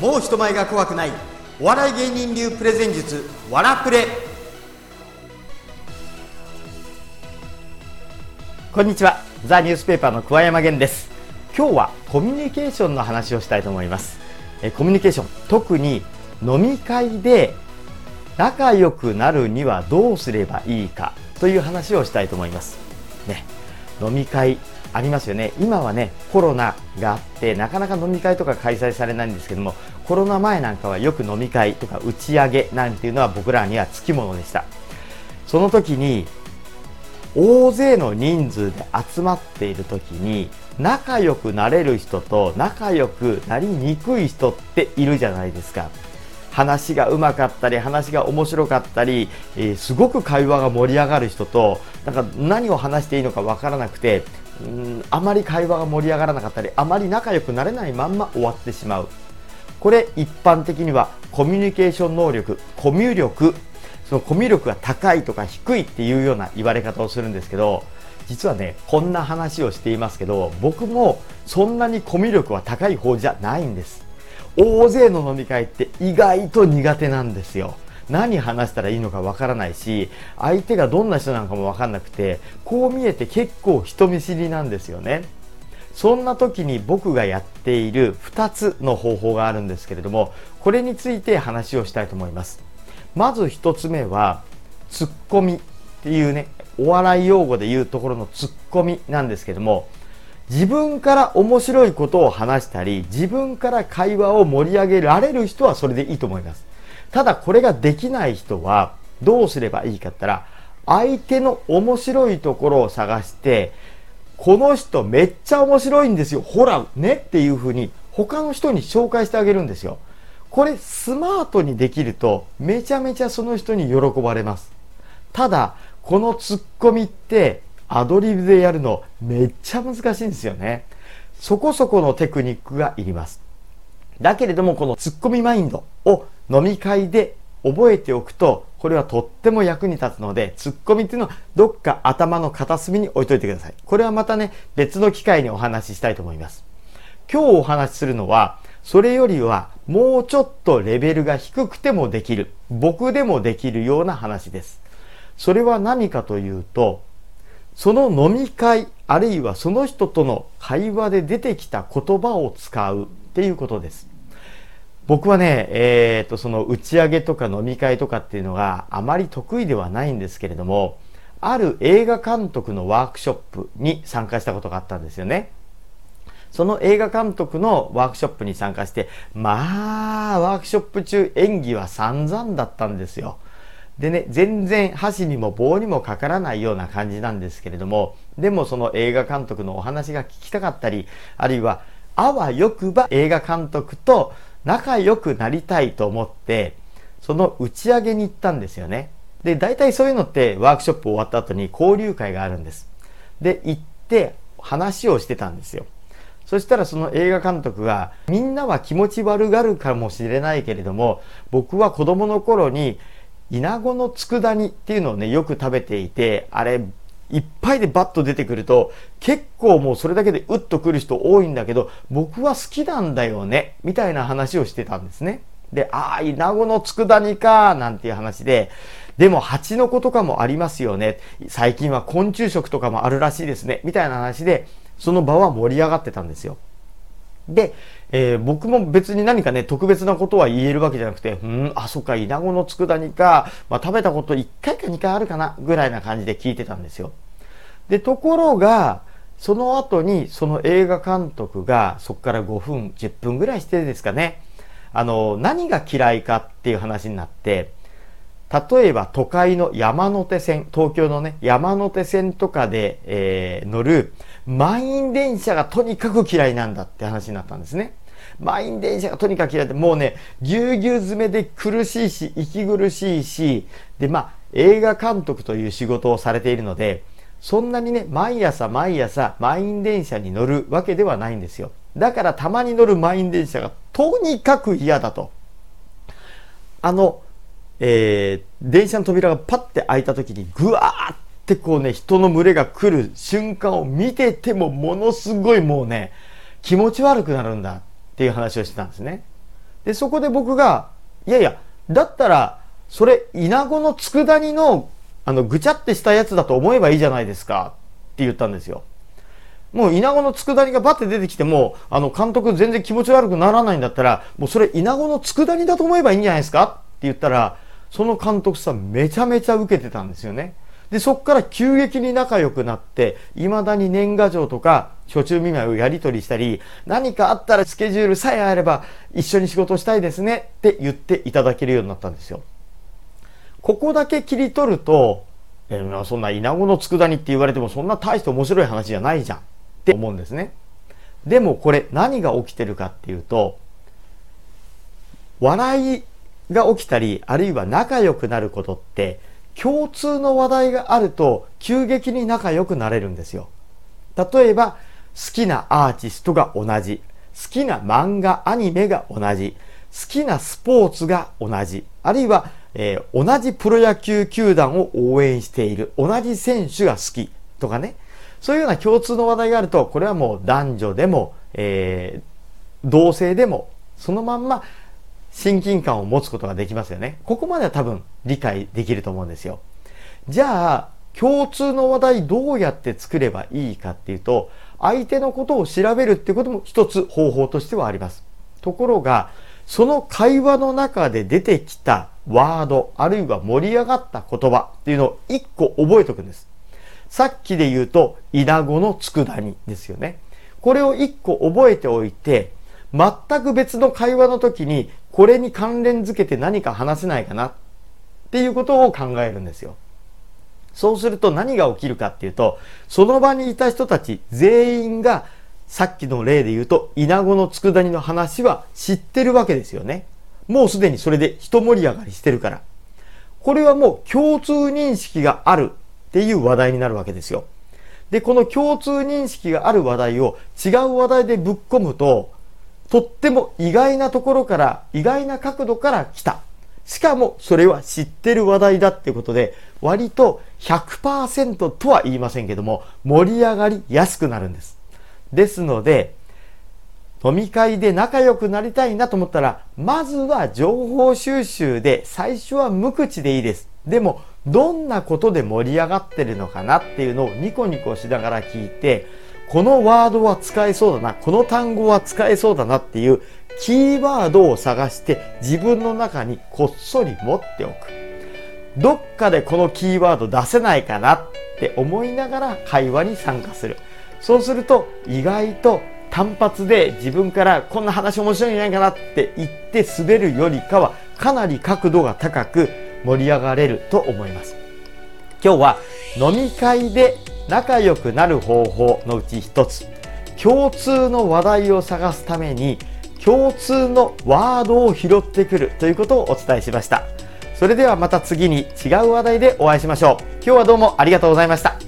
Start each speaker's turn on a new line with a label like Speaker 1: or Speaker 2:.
Speaker 1: もう人前が怖くない。お笑い芸人流プレゼン術。わらプレ。こんにちは。ザニュースペーパーの桑山源です。今日はコミュニケーションの話をしたいと思います。えコミュニケーション。特に飲み会で仲良くなるにはどうすればいいかという話をしたいと思います。ね。飲み会ありますよね。今はねコロナがあってなかなか飲み会とか開催されないんですけどもコロナ前なんかはよく飲み会とか打ち上げなんていうのは僕らにはつきものでした。その時に大勢の人数で集まっている時に仲良くなれる人と仲良くなりにくい人っているじゃないですか。話がうまかったり話が面白かったり、えー、すごく会話が盛り上がる人となんか何を話していいのかわからなくてうんあまり会話が盛り上がらなかったりあまり仲良くなれないまんま終わってしまう。これ一般的にはコミュニケーション能力コミュ力。そのコミュ力が高いとか低いっていうような言われ方をするんですけど実はねこんな話をしていますけど僕もそんなにコミュ力は高い方じゃないんです。大勢の飲み会って意外と苦手なんですよ。何話したらいいのかわからないし相手がどんな人なのかもわかんなくてこう見えて結構人見知りなんですよね。そんな時に僕がやっている2つの方法があるんですけれどもこれについて話をしたいと思います。まず1つ目はツッコミっていうねお笑い用語で言うところのツッコミなんですけども自分から面白いことを話したり自分から会話を盛り上げられる人はそれでいいと思います。ただこれができない人はどうすればいいかって言ったら相手の面白いところを探してこの人めっちゃ面白いんですよほらねっていうふうに他の人に紹介してあげるんですよ。これスマートにできるとめちゃめちゃその人に喜ばれます。ただこのツッコミってアドリブでやるのめっちゃ難しいんですよね。そこそこのテクニックがいります。だけれどもこのツッコミマインドを飲み会で覚えておくとこれはとっても役に立つのでツッコミっていうのはどっか頭の片隅に置いといてください。これはまたね別の機会にお話ししたいと思います。今日お話しするのはそれよりはもうちょっとレベルが低くてもできる僕でもできるような話です。それは何かというとその飲み会あるいはその人との会話で出てきた言葉を使うっていうことです。僕はね、えー、とその打ち上げとか飲み会とかっていうのがあまり得意ではないんですけれどもある映画監督のワークショップに参加したことがあったんですよね。その映画監督のワークショップに参加して、まあ、ワークショップ中演技は散々だったんですよ。でね、全然箸にも棒にもかからないような感じなんですけれども、でもその映画監督のお話が聞きたかったり、あるいは、あわよくば映画監督と仲良くなりたいと思って、その打ち上げに行ったんですよね。で、大体そういうのってワークショップ終わった後に交流会があるんです。で、行って話をしてたんですよ。そしたらその映画監督が、みんなは気持ち悪がるかもしれないけれども、僕は子供の頃にイナゴの佃煮っていうのをね、よく食べていて、あれ、いっぱいでバッと出てくると、結構もうそれだけでうっとくる人多いんだけど、僕は好きなんだよね、みたいな話をしてたんですね。で、ああ、イナゴの佃煮か、なんていう話で、でも蜂の子とかもありますよね。最近は昆虫食とかもあるらしいですね。みたいな話で、その場は盛り上がってたんですよ。で、えー、僕も別に何かね、特別なことは言えるわけじゃなくて、うん、あ、そっか、イナゴの佃煮か、まあ、食べたこと1回か2回あるかな、ぐらいな感じで聞いてたんですよ。で、ところが、その後に、その映画監督が、そこから5分、10分ぐらいしてですかね、あの、何が嫌いかっていう話になって、例えば都会の山手線、東京のね、山手線とかで、えー、乗る満員電車がとにかく嫌いなんだって話になったんですね。満員電車がとにかく嫌いで、もうね、ぎゅうぎゅう詰めで苦しいし、息苦しいし、で、まあ、映画監督という仕事をされているので、そんなにね、毎朝毎朝満員電車に乗るわけではないんですよ。だからたまに乗る満員電車がとにかく嫌だと。あの、えー、電車の扉がパッて開いた時にぐわーってこうね、人の群れが来る瞬間を見ててもものすごいもうね、気持ち悪くなるんだっていう話をしてたんですね。で、そこで僕が、いやいや、だったら、それ、イナゴの佃煮の、あの、ぐちゃってしたやつだと思えばいいじゃないですか、って言ったんですよ。もうイナゴの佃煮がバッて出てきても、あの、監督全然気持ち悪くならないんだったら、もうそれイナゴの佃煮だと思えばいいんじゃないですかって言ったら、その監督さんめちゃめちゃ受けてたんですよね。で、そこから急激に仲良くなって、未だに年賀状とか、初中見舞いをやり取りしたり、何かあったらスケジュールさえあれば、一緒に仕事したいですねって言っていただけるようになったんですよ。ここだけ切り取ると、えー、そんな稲子の佃煮って言われてもそんな大して面白い話じゃないじゃんって思うんですね。でもこれ何が起きてるかっていうと、笑いが起きたり、あるいは仲良くなることって、共通の話題があると急激に仲良くなれるんですよ。例えば、好きなアーティストが同じ、好きな漫画、アニメが同じ、好きなスポーツが同じ、あるいは、えー、同じプロ野球球団を応援している、同じ選手が好きとかね、そういうような共通の話題があると、これはもう男女でも、えー、同性でも、そのまんま親近感を持つことができますよね。ここまでは多分理解できると思うんですよ。じゃあ、共通の話題どうやって作ればいいかっていうと、相手のことを調べるってことも一つ方法としてはあります。ところが、その会話の中で出てきたワード、あるいは盛り上がった言葉っていうのを一個覚えておくんです。さっきで言うと、イナゴの佃煮ですよね。これを一個覚えておいて、全く別の会話の時にこれに関連づけて何か話せないかなっていうことを考えるんですよ。そうすると何が起きるかっていうと、その場にいた人たち全員がさっきの例で言うと、イナゴの佃煮の話は知ってるわけですよね。もうすでにそれで一盛り上がりしてるから。これはもう共通認識があるっていう話題になるわけですよ。で、この共通認識がある話題を違う話題でぶっ込むと、とっても意外なところから、意外な角度から来た。しかもそれは知ってる話題だっていうことで、割と100%とは言いませんけども、盛り上がりやすくなるんです。ですので、飲み会で仲良くなりたいなと思ったら、まずは情報収集で最初は無口でいいです。でも、どんなことで盛り上がってるのかなっていうのをニコニコしながら聞いて、このワードは使えそうだな、この単語は使えそうだなっていうキーワードを探して自分の中にこっそり持っておく。どっかでこのキーワード出せないかなって思いながら会話に参加する。そうすると意外と単発で自分からこんな話面白いんじゃないかなって言って滑るよりかはかなり角度が高く盛り上がれると思います。今日は飲み会で仲良くなる方法のうち一つ。共通の話題を探すために共通のワードを拾ってくるということをお伝えしました。それではまた次に違う話題でお会いしましょう。今日はどうもありがとうございました。